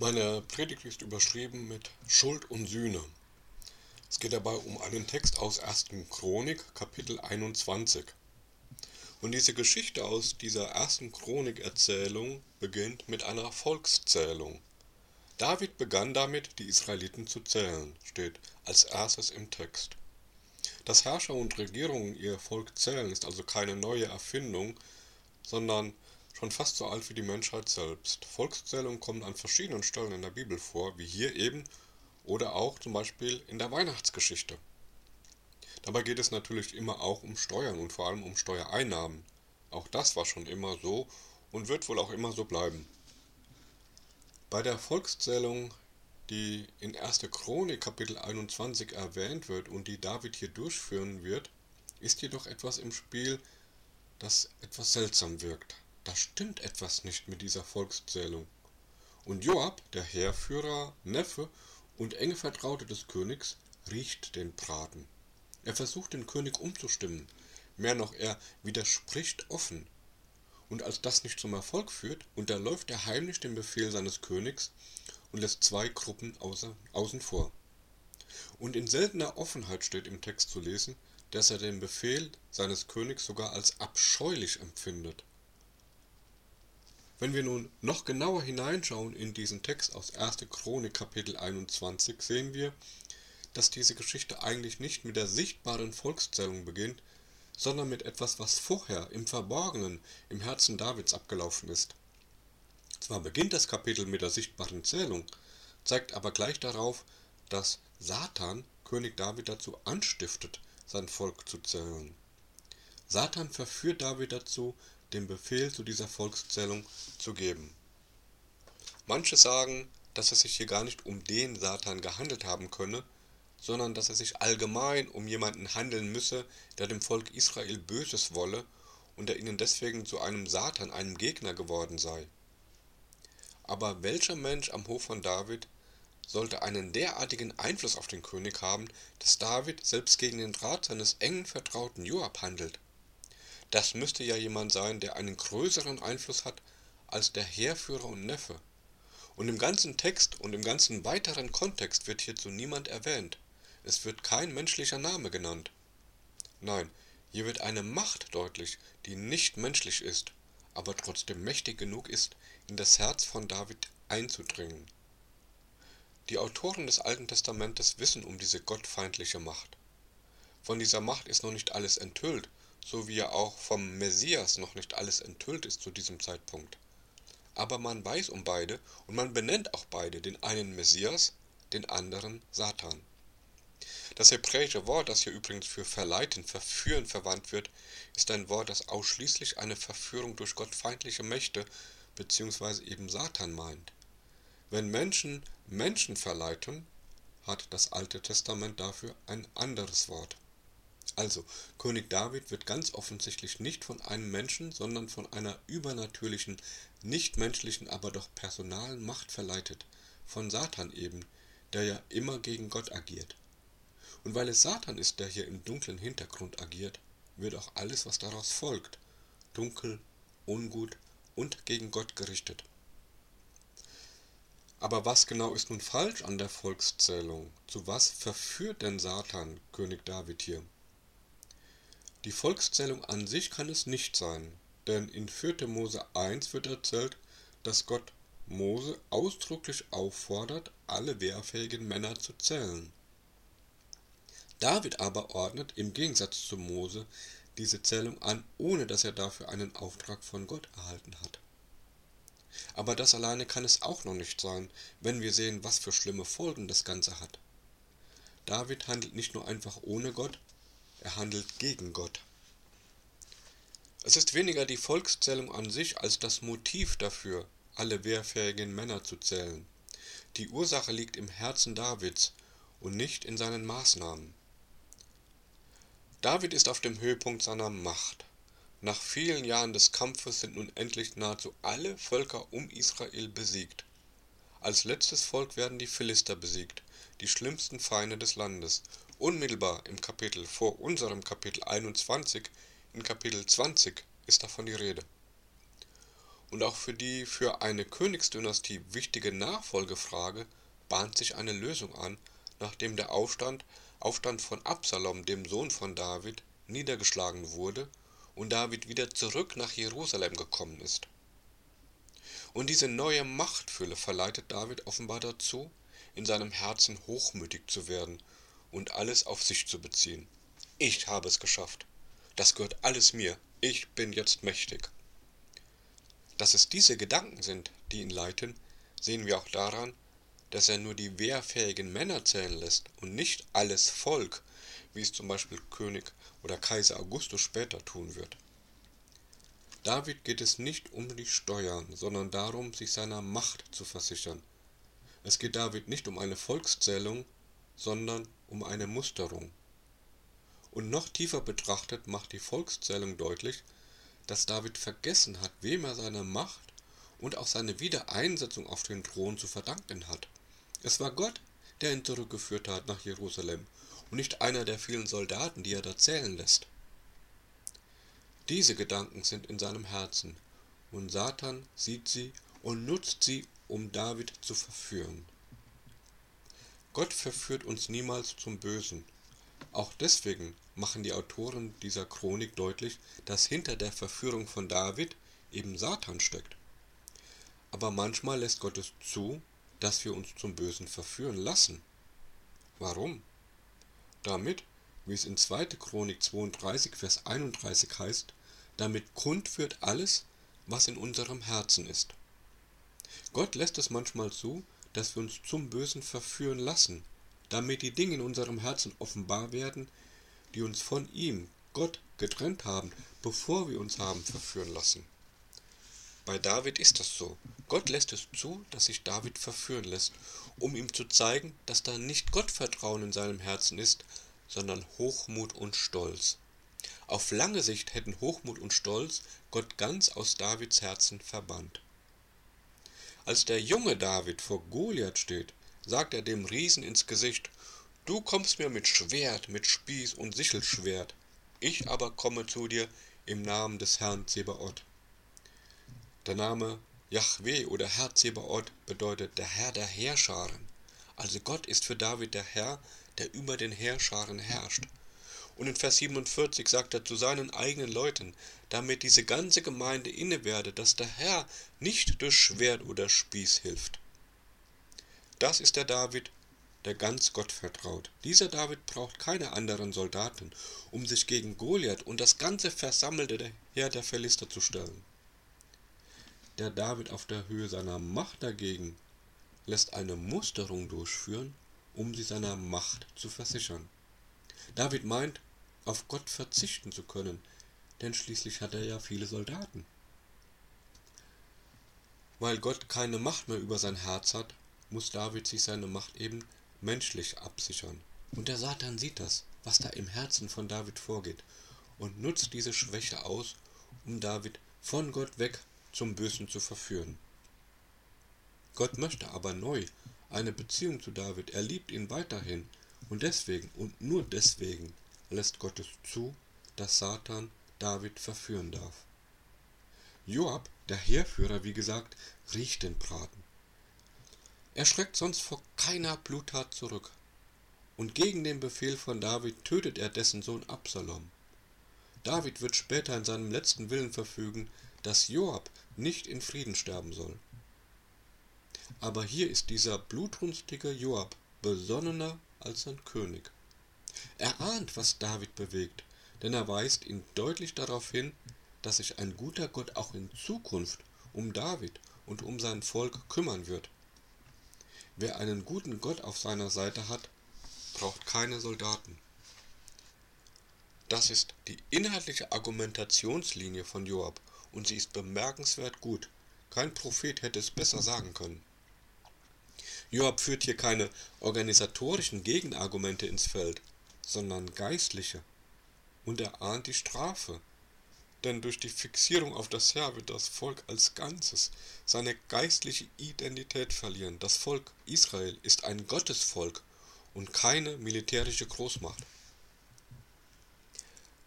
Meine Predigt ist überschrieben mit Schuld und Sühne. Es geht dabei um einen Text aus 1. Chronik, Kapitel 21. Und diese Geschichte aus dieser ersten Chroniker-Erzählung beginnt mit einer Volkszählung. David begann damit, die Israeliten zu zählen, steht als erstes im Text. Dass Herrscher und Regierungen ihr Volk zählen, ist also keine neue Erfindung, sondern schon fast so alt wie die Menschheit selbst. Volkszählungen kommen an verschiedenen Stellen in der Bibel vor, wie hier eben oder auch zum Beispiel in der Weihnachtsgeschichte. Dabei geht es natürlich immer auch um Steuern und vor allem um Steuereinnahmen. Auch das war schon immer so und wird wohl auch immer so bleiben. Bei der Volkszählung, die in 1. Chronik Kapitel 21 erwähnt wird und die David hier durchführen wird, ist jedoch etwas im Spiel, das etwas seltsam wirkt da stimmt etwas nicht mit dieser Volkszählung. Und Joab, der Heerführer, Neffe und enge Vertraute des Königs, riecht den Braten. Er versucht den König umzustimmen, mehr noch er widerspricht offen. Und als das nicht zum Erfolg führt, unterläuft er heimlich den Befehl seines Königs und lässt zwei Gruppen außer, außen vor. Und in seltener Offenheit steht im Text zu lesen, dass er den Befehl seines Königs sogar als abscheulich empfindet. Wenn wir nun noch genauer hineinschauen in diesen Text aus 1. Chronik Kapitel 21, sehen wir, dass diese Geschichte eigentlich nicht mit der sichtbaren Volkszählung beginnt, sondern mit etwas, was vorher im Verborgenen im Herzen Davids abgelaufen ist. Zwar beginnt das Kapitel mit der sichtbaren Zählung, zeigt aber gleich darauf, dass Satan König David dazu anstiftet, sein Volk zu zählen. Satan verführt David dazu, den Befehl zu dieser Volkszählung zu geben. Manche sagen, dass es sich hier gar nicht um den Satan gehandelt haben könne, sondern dass es sich allgemein um jemanden handeln müsse, der dem Volk Israel Böses wolle und der ihnen deswegen zu einem Satan, einem Gegner geworden sei. Aber welcher Mensch am Hof von David sollte einen derartigen Einfluss auf den König haben, dass David selbst gegen den Rat seines engen Vertrauten Joab handelt? Das müsste ja jemand sein, der einen größeren Einfluss hat als der Heerführer und Neffe. Und im ganzen Text und im ganzen weiteren Kontext wird hierzu niemand erwähnt. Es wird kein menschlicher Name genannt. Nein, hier wird eine Macht deutlich, die nicht menschlich ist, aber trotzdem mächtig genug ist, in das Herz von David einzudringen. Die Autoren des Alten Testamentes wissen um diese gottfeindliche Macht. Von dieser Macht ist noch nicht alles enthüllt, so wie ja auch vom Messias noch nicht alles enthüllt ist zu diesem Zeitpunkt. Aber man weiß um beide und man benennt auch beide, den einen Messias, den anderen Satan. Das hebräische Wort, das hier übrigens für verleiten, verführen verwandt wird, ist ein Wort, das ausschließlich eine Verführung durch gottfeindliche Mächte bzw. eben Satan meint. Wenn Menschen Menschen verleiten, hat das Alte Testament dafür ein anderes Wort. Also, König David wird ganz offensichtlich nicht von einem Menschen, sondern von einer übernatürlichen, nichtmenschlichen, aber doch personalen Macht verleitet, von Satan eben, der ja immer gegen Gott agiert. Und weil es Satan ist, der hier im dunklen Hintergrund agiert, wird auch alles, was daraus folgt, dunkel, ungut und gegen Gott gerichtet. Aber was genau ist nun falsch an der Volkszählung? Zu was verführt denn Satan König David hier? Die Volkszählung an sich kann es nicht sein, denn in 4. Mose 1 wird erzählt, dass Gott Mose ausdrücklich auffordert, alle wehrfähigen Männer zu zählen. David aber ordnet im Gegensatz zu Mose diese Zählung an, ohne dass er dafür einen Auftrag von Gott erhalten hat. Aber das alleine kann es auch noch nicht sein, wenn wir sehen, was für schlimme Folgen das Ganze hat. David handelt nicht nur einfach ohne Gott, er handelt gegen Gott. Es ist weniger die Volkszählung an sich als das Motiv dafür, alle wehrfähigen Männer zu zählen. Die Ursache liegt im Herzen Davids und nicht in seinen Maßnahmen. David ist auf dem Höhepunkt seiner Macht. Nach vielen Jahren des Kampfes sind nun endlich nahezu alle Völker um Israel besiegt. Als letztes Volk werden die Philister besiegt, die schlimmsten Feinde des Landes, Unmittelbar im Kapitel vor unserem Kapitel 21, in Kapitel 20, ist davon die Rede. Und auch für die für eine Königsdynastie wichtige Nachfolgefrage bahnt sich eine Lösung an, nachdem der Aufstand, Aufstand von Absalom, dem Sohn von David, niedergeschlagen wurde und David wieder zurück nach Jerusalem gekommen ist. Und diese neue Machtfülle verleitet David offenbar dazu, in seinem Herzen hochmütig zu werden und alles auf sich zu beziehen. Ich habe es geschafft. Das gehört alles mir. Ich bin jetzt mächtig. Dass es diese Gedanken sind, die ihn leiten, sehen wir auch daran, dass er nur die wehrfähigen Männer zählen lässt und nicht alles Volk, wie es zum Beispiel König oder Kaiser Augustus später tun wird. David geht es nicht um die Steuern, sondern darum, sich seiner Macht zu versichern. Es geht David nicht um eine Volkszählung, sondern um eine Musterung. Und noch tiefer betrachtet macht die Volkszählung deutlich, dass David vergessen hat, wem er seine Macht und auch seine Wiedereinsetzung auf den Thron zu verdanken hat. Es war Gott, der ihn zurückgeführt hat nach Jerusalem und nicht einer der vielen Soldaten, die er da zählen lässt. Diese Gedanken sind in seinem Herzen, und Satan sieht sie und nutzt sie, um David zu verführen. Gott verführt uns niemals zum Bösen. Auch deswegen machen die Autoren dieser Chronik deutlich, dass hinter der Verführung von David eben Satan steckt. Aber manchmal lässt Gott es zu, dass wir uns zum Bösen verführen lassen. Warum? Damit, wie es in 2. Chronik 32, Vers 31 heißt, damit kund wird alles, was in unserem Herzen ist. Gott lässt es manchmal zu, dass wir uns zum Bösen verführen lassen, damit die Dinge in unserem Herzen offenbar werden, die uns von ihm, Gott, getrennt haben, bevor wir uns haben verführen lassen. Bei David ist das so. Gott lässt es zu, dass sich David verführen lässt, um ihm zu zeigen, dass da nicht Gottvertrauen in seinem Herzen ist, sondern Hochmut und Stolz. Auf lange Sicht hätten Hochmut und Stolz Gott ganz aus Davids Herzen verbannt. Als der junge David vor Goliath steht, sagt er dem Riesen ins Gesicht, Du kommst mir mit Schwert, mit Spieß und Sichelschwert, ich aber komme zu dir im Namen des Herrn Zebaoth. Der Name Yahweh oder Herr Zebaoth bedeutet der Herr der Heerscharen. Also Gott ist für David der Herr, der über den Heerscharen herrscht. Und in Vers 47 sagt er zu seinen eigenen Leuten, damit diese ganze Gemeinde inne werde, dass der Herr nicht durch Schwert oder Spieß hilft. Das ist der David, der ganz Gott vertraut. Dieser David braucht keine anderen Soldaten, um sich gegen Goliath und das ganze versammelte Heer der Philister zu stellen. Der David auf der Höhe seiner Macht dagegen lässt eine Musterung durchführen, um sie seiner Macht zu versichern. David meint, auf Gott verzichten zu können, denn schließlich hat er ja viele Soldaten. Weil Gott keine Macht mehr über sein Herz hat, muss David sich seine Macht eben menschlich absichern. Und der Satan sieht das, was da im Herzen von David vorgeht, und nutzt diese Schwäche aus, um David von Gott weg zum Bösen zu verführen. Gott möchte aber neu eine Beziehung zu David, er liebt ihn weiterhin, und deswegen und nur deswegen lässt Gott es zu, dass Satan David verführen darf. Joab, der Heerführer, wie gesagt, riecht den Braten. Er schreckt sonst vor keiner Bluttat zurück. Und gegen den Befehl von David tötet er dessen Sohn Absalom. David wird später in seinem letzten Willen verfügen, dass Joab nicht in Frieden sterben soll. Aber hier ist dieser blutrünstige Joab besonnener als sein König. Er ahnt, was David bewegt, denn er weist ihn deutlich darauf hin, dass sich ein guter Gott auch in Zukunft um David und um sein Volk kümmern wird. Wer einen guten Gott auf seiner Seite hat, braucht keine Soldaten. Das ist die inhaltliche Argumentationslinie von Joab und sie ist bemerkenswert gut. Kein Prophet hätte es besser sagen können. Joab führt hier keine organisatorischen Gegenargumente ins Feld, sondern geistliche. Und er ahnt die Strafe. Denn durch die Fixierung auf das Herr wird das Volk als Ganzes seine geistliche Identität verlieren. Das Volk Israel ist ein Gottesvolk und keine militärische Großmacht.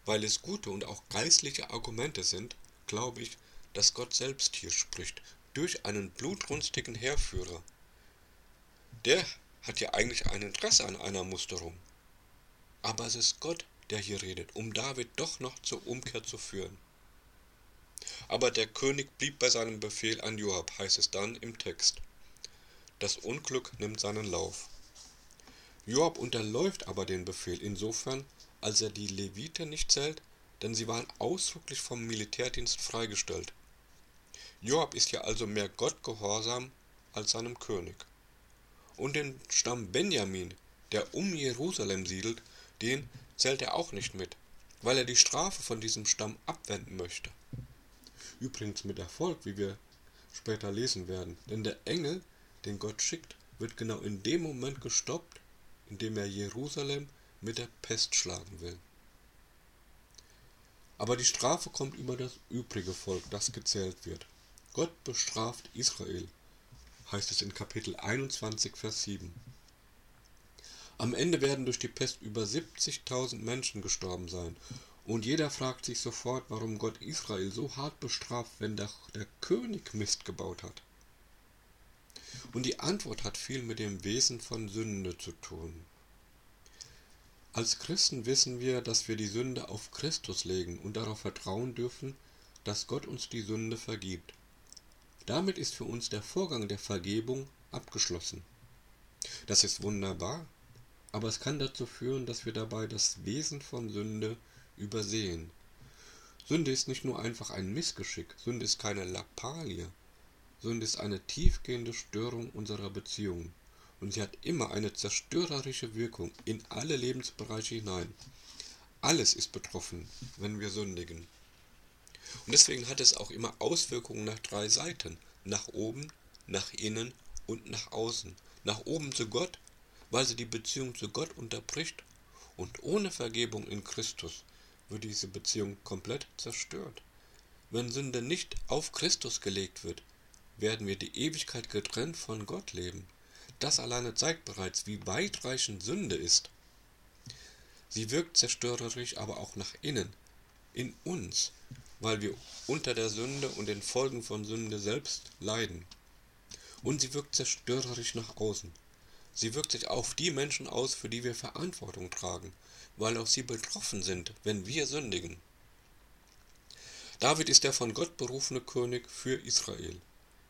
Weil es gute und auch geistliche Argumente sind, glaube ich, dass Gott selbst hier spricht, durch einen blutrünstigen Heerführer. Der hat ja eigentlich ein Interesse an einer Musterung. Aber es ist Gott, der hier redet, um David doch noch zur Umkehr zu führen. Aber der König blieb bei seinem Befehl an Joab, heißt es dann im Text. Das Unglück nimmt seinen Lauf. Joab unterläuft aber den Befehl insofern, als er die Leviten nicht zählt, denn sie waren ausdrücklich vom Militärdienst freigestellt. Joab ist ja also mehr Gott gehorsam als seinem König. Und den Stamm Benjamin, der um Jerusalem siedelt, den zählt er auch nicht mit, weil er die Strafe von diesem Stamm abwenden möchte. Übrigens mit Erfolg, wie wir später lesen werden, denn der Engel, den Gott schickt, wird genau in dem Moment gestoppt, in dem er Jerusalem mit der Pest schlagen will. Aber die Strafe kommt über das übrige Volk, das gezählt wird. Gott bestraft Israel, heißt es in Kapitel 21, Vers 7. Am Ende werden durch die Pest über 70.000 Menschen gestorben sein. Und jeder fragt sich sofort, warum Gott Israel so hart bestraft, wenn der, der König Mist gebaut hat. Und die Antwort hat viel mit dem Wesen von Sünde zu tun. Als Christen wissen wir, dass wir die Sünde auf Christus legen und darauf vertrauen dürfen, dass Gott uns die Sünde vergibt. Damit ist für uns der Vorgang der Vergebung abgeschlossen. Das ist wunderbar, aber es kann dazu führen, dass wir dabei das Wesen von Sünde übersehen. Sünde ist nicht nur einfach ein Missgeschick, Sünde ist keine Lappalie, Sünde ist eine tiefgehende Störung unserer Beziehungen und sie hat immer eine zerstörerische Wirkung in alle Lebensbereiche hinein. Alles ist betroffen, wenn wir sündigen. Und deswegen hat es auch immer Auswirkungen nach drei Seiten. Nach oben, nach innen und nach außen. Nach oben zu Gott, weil sie die Beziehung zu Gott unterbricht. Und ohne Vergebung in Christus wird diese Beziehung komplett zerstört. Wenn Sünde nicht auf Christus gelegt wird, werden wir die Ewigkeit getrennt von Gott leben. Das alleine zeigt bereits, wie weitreichend Sünde ist. Sie wirkt zerstörerisch aber auch nach innen, in uns, weil wir unter der Sünde und den Folgen von Sünde selbst leiden. Und sie wirkt zerstörerisch nach außen. Sie wirkt sich auf die Menschen aus, für die wir Verantwortung tragen, weil auch sie betroffen sind, wenn wir sündigen. David ist der von Gott berufene König für Israel.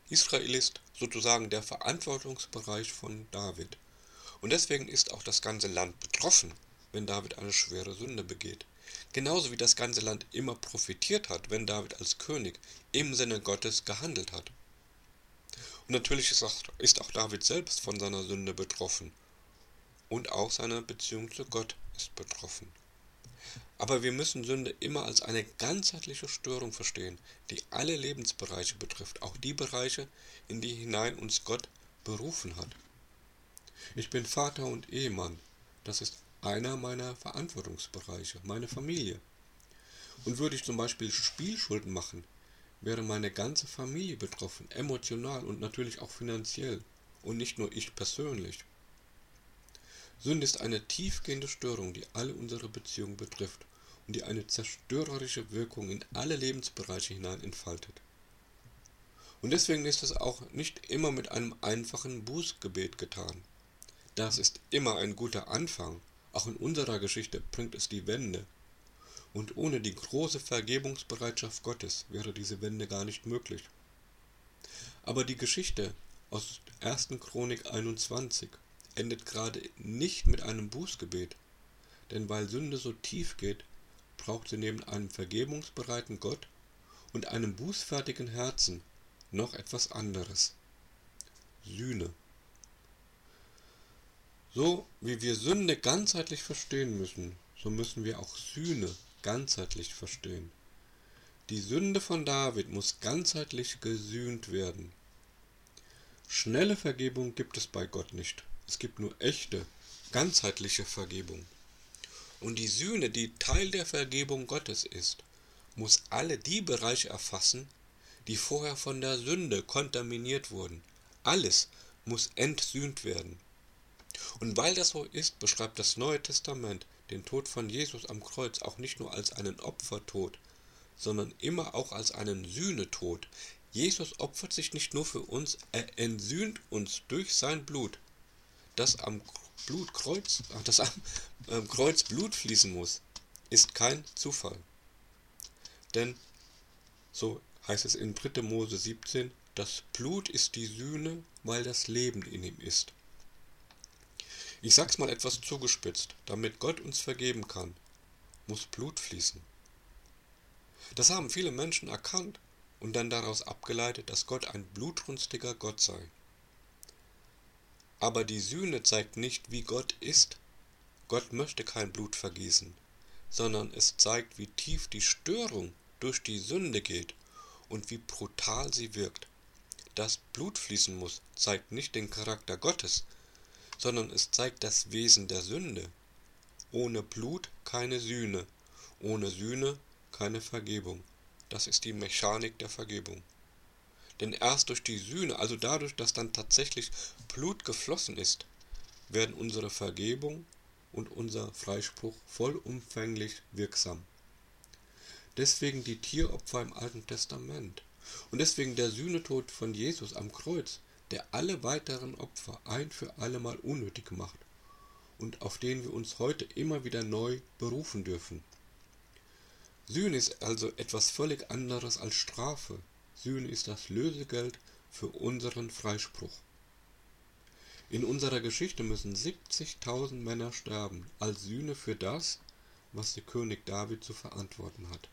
Israel ist sozusagen der Verantwortungsbereich von David. Und deswegen ist auch das ganze Land betroffen, wenn David eine schwere Sünde begeht. Genauso wie das ganze Land immer profitiert hat, wenn David als König im Sinne Gottes gehandelt hat. Natürlich ist auch, ist auch David selbst von seiner Sünde betroffen. Und auch seine Beziehung zu Gott ist betroffen. Aber wir müssen Sünde immer als eine ganzheitliche Störung verstehen, die alle Lebensbereiche betrifft, auch die Bereiche, in die hinein uns Gott berufen hat. Ich bin Vater und Ehemann. Das ist einer meiner Verantwortungsbereiche, meine Familie. Und würde ich zum Beispiel Spielschulden machen, wäre meine ganze Familie betroffen, emotional und natürlich auch finanziell und nicht nur ich persönlich. Sünde ist eine tiefgehende Störung, die alle unsere Beziehungen betrifft und die eine zerstörerische Wirkung in alle Lebensbereiche hinein entfaltet. Und deswegen ist es auch nicht immer mit einem einfachen Bußgebet getan. Das ist immer ein guter Anfang, auch in unserer Geschichte bringt es die Wende. Und ohne die große Vergebungsbereitschaft Gottes wäre diese Wende gar nicht möglich. Aber die Geschichte aus 1. Chronik 21 endet gerade nicht mit einem Bußgebet, denn weil Sünde so tief geht, braucht sie neben einem vergebungsbereiten Gott und einem bußfertigen Herzen noch etwas anderes. Sühne. So wie wir Sünde ganzheitlich verstehen müssen, so müssen wir auch Sühne ganzheitlich verstehen. Die Sünde von David muss ganzheitlich gesühnt werden. Schnelle Vergebung gibt es bei Gott nicht. Es gibt nur echte, ganzheitliche Vergebung. Und die Sühne, die Teil der Vergebung Gottes ist, muss alle die Bereiche erfassen, die vorher von der Sünde kontaminiert wurden. Alles muss entsühnt werden. Und weil das so ist, beschreibt das Neue Testament den Tod von Jesus am Kreuz auch nicht nur als einen Opfertod, sondern immer auch als einen Sühnetod. Jesus opfert sich nicht nur für uns, er entsühnt uns durch sein Blut, das am Blutkreuz, das am Kreuz Blut fließen muss, ist kein Zufall. Denn, so heißt es in 3. Mose 17, das Blut ist die Sühne, weil das Leben in ihm ist. Ich sag's mal etwas zugespitzt, damit Gott uns vergeben kann, muss Blut fließen. Das haben viele Menschen erkannt und dann daraus abgeleitet, dass Gott ein blutrünstiger Gott sei. Aber die Sühne zeigt nicht, wie Gott ist. Gott möchte kein Blut vergießen, sondern es zeigt, wie tief die Störung durch die Sünde geht und wie brutal sie wirkt. Dass Blut fließen muss, zeigt nicht den Charakter Gottes, sondern es zeigt das Wesen der Sünde. Ohne Blut keine Sühne, ohne Sühne keine Vergebung. Das ist die Mechanik der Vergebung. Denn erst durch die Sühne, also dadurch, dass dann tatsächlich Blut geflossen ist, werden unsere Vergebung und unser Freispruch vollumfänglich wirksam. Deswegen die Tieropfer im Alten Testament. Und deswegen der Sühnetod von Jesus am Kreuz, der alle weiteren Opfer ein für allemal unnötig macht und auf den wir uns heute immer wieder neu berufen dürfen. Sühne ist also etwas völlig anderes als Strafe. Sühne ist das Lösegeld für unseren Freispruch. In unserer Geschichte müssen 70.000 Männer sterben als Sühne für das, was der König David zu verantworten hat.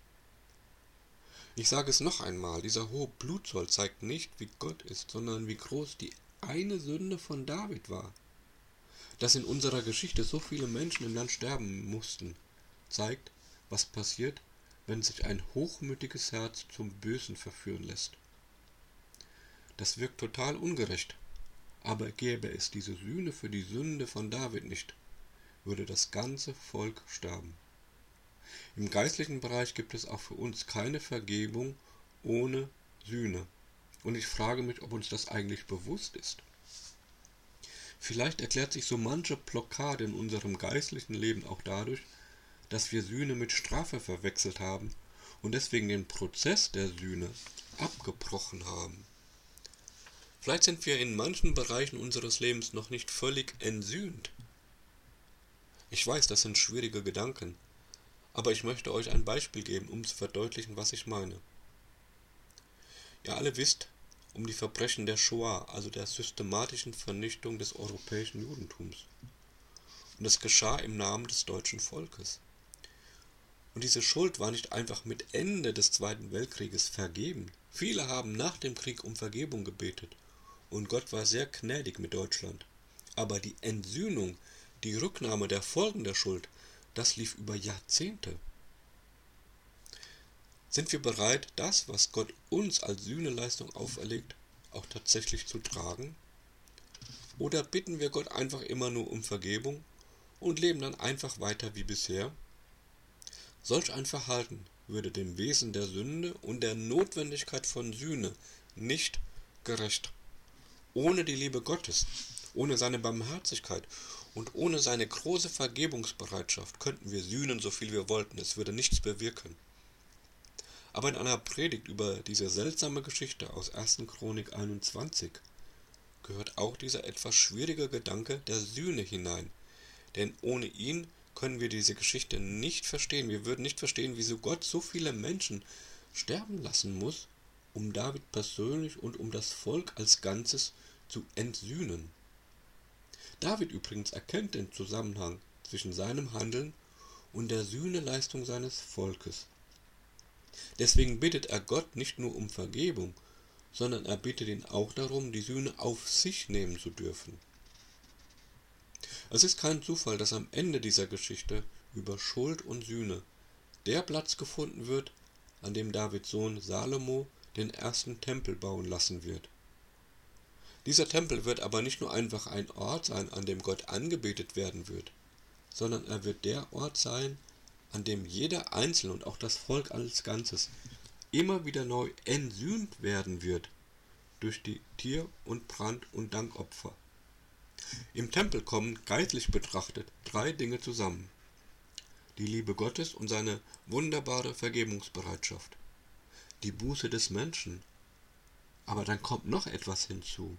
Ich sage es noch einmal, dieser hohe Blutzoll zeigt nicht, wie Gott ist, sondern wie groß die eine Sünde von David war. Dass in unserer Geschichte so viele Menschen im Land sterben mussten, zeigt, was passiert, wenn sich ein hochmütiges Herz zum Bösen verführen lässt. Das wirkt total ungerecht, aber gäbe es diese Sühne für die Sünde von David nicht, würde das ganze Volk sterben. Im geistlichen Bereich gibt es auch für uns keine Vergebung ohne Sühne. Und ich frage mich, ob uns das eigentlich bewusst ist. Vielleicht erklärt sich so manche Blockade in unserem geistlichen Leben auch dadurch, dass wir Sühne mit Strafe verwechselt haben und deswegen den Prozess der Sühne abgebrochen haben. Vielleicht sind wir in manchen Bereichen unseres Lebens noch nicht völlig entsühnt. Ich weiß, das sind schwierige Gedanken, aber ich möchte euch ein Beispiel geben, um zu verdeutlichen, was ich meine. Ihr alle wisst um die Verbrechen der Shoah, also der systematischen Vernichtung des europäischen Judentums. Und es geschah im Namen des deutschen Volkes. Und diese Schuld war nicht einfach mit Ende des Zweiten Weltkrieges vergeben. Viele haben nach dem Krieg um Vergebung gebetet. Und Gott war sehr gnädig mit Deutschland. Aber die Entsühnung, die Rücknahme der Folgen der Schuld, das lief über Jahrzehnte. Sind wir bereit, das, was Gott uns als Sühneleistung auferlegt, auch tatsächlich zu tragen? Oder bitten wir Gott einfach immer nur um Vergebung und leben dann einfach weiter wie bisher? Solch ein Verhalten würde dem Wesen der Sünde und der Notwendigkeit von Sühne nicht gerecht. Ohne die Liebe Gottes, ohne seine Barmherzigkeit und ohne seine große Vergebungsbereitschaft könnten wir sühnen, so viel wir wollten, es würde nichts bewirken. Aber in einer Predigt über diese seltsame Geschichte aus 1. Chronik 21 gehört auch dieser etwas schwierige Gedanke der Sühne hinein, denn ohne ihn können wir diese Geschichte nicht verstehen. Wir würden nicht verstehen, wieso Gott so viele Menschen sterben lassen muss, um David persönlich und um das Volk als Ganzes zu entsühnen. David übrigens erkennt den Zusammenhang zwischen seinem Handeln und der Sühneleistung seines Volkes. Deswegen bittet er Gott nicht nur um Vergebung, sondern er bittet ihn auch darum, die Sühne auf sich nehmen zu dürfen. Es ist kein Zufall, dass am Ende dieser Geschichte über Schuld und Sühne der Platz gefunden wird, an dem Davids Sohn Salomo den ersten Tempel bauen lassen wird. Dieser Tempel wird aber nicht nur einfach ein Ort sein, an dem Gott angebetet werden wird, sondern er wird der Ort sein, an dem jeder Einzelne und auch das Volk als Ganzes immer wieder neu entsühnt werden wird durch die Tier- und Brand- und Dankopfer. Im Tempel kommen geistlich betrachtet drei Dinge zusammen. Die Liebe Gottes und seine wunderbare Vergebungsbereitschaft. die Buße des Menschen. Aber dann kommt noch etwas hinzu.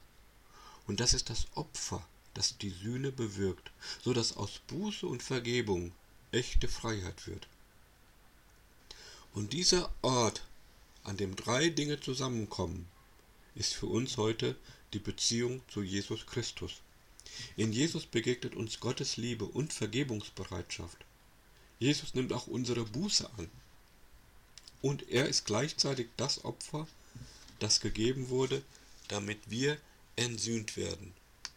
Und das ist das Opfer, das die Sühne bewirkt, so dass aus Buße und Vergebung echte Freiheit wird. Und dieser Ort, an dem drei Dinge zusammenkommen, ist für uns heute die Beziehung zu Jesus Christus. In Jesus begegnet uns Gottes Liebe und Vergebungsbereitschaft. Jesus nimmt auch unsere Buße an. Und er ist gleichzeitig das Opfer, das gegeben wurde, damit wir entsühnt werden,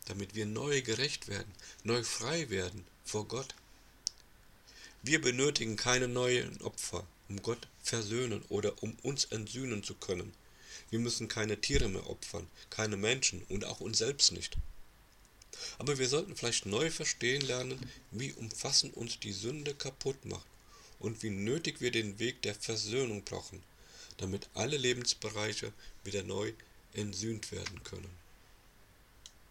damit wir neu gerecht werden, neu frei werden vor Gott. Wir benötigen keine neuen Opfer, um Gott versöhnen oder um uns entsühnen zu können. Wir müssen keine Tiere mehr opfern, keine Menschen und auch uns selbst nicht. Aber wir sollten vielleicht neu verstehen lernen, wie umfassend uns die Sünde kaputt macht und wie nötig wir den Weg der Versöhnung brauchen, damit alle Lebensbereiche wieder neu entsühnt werden können.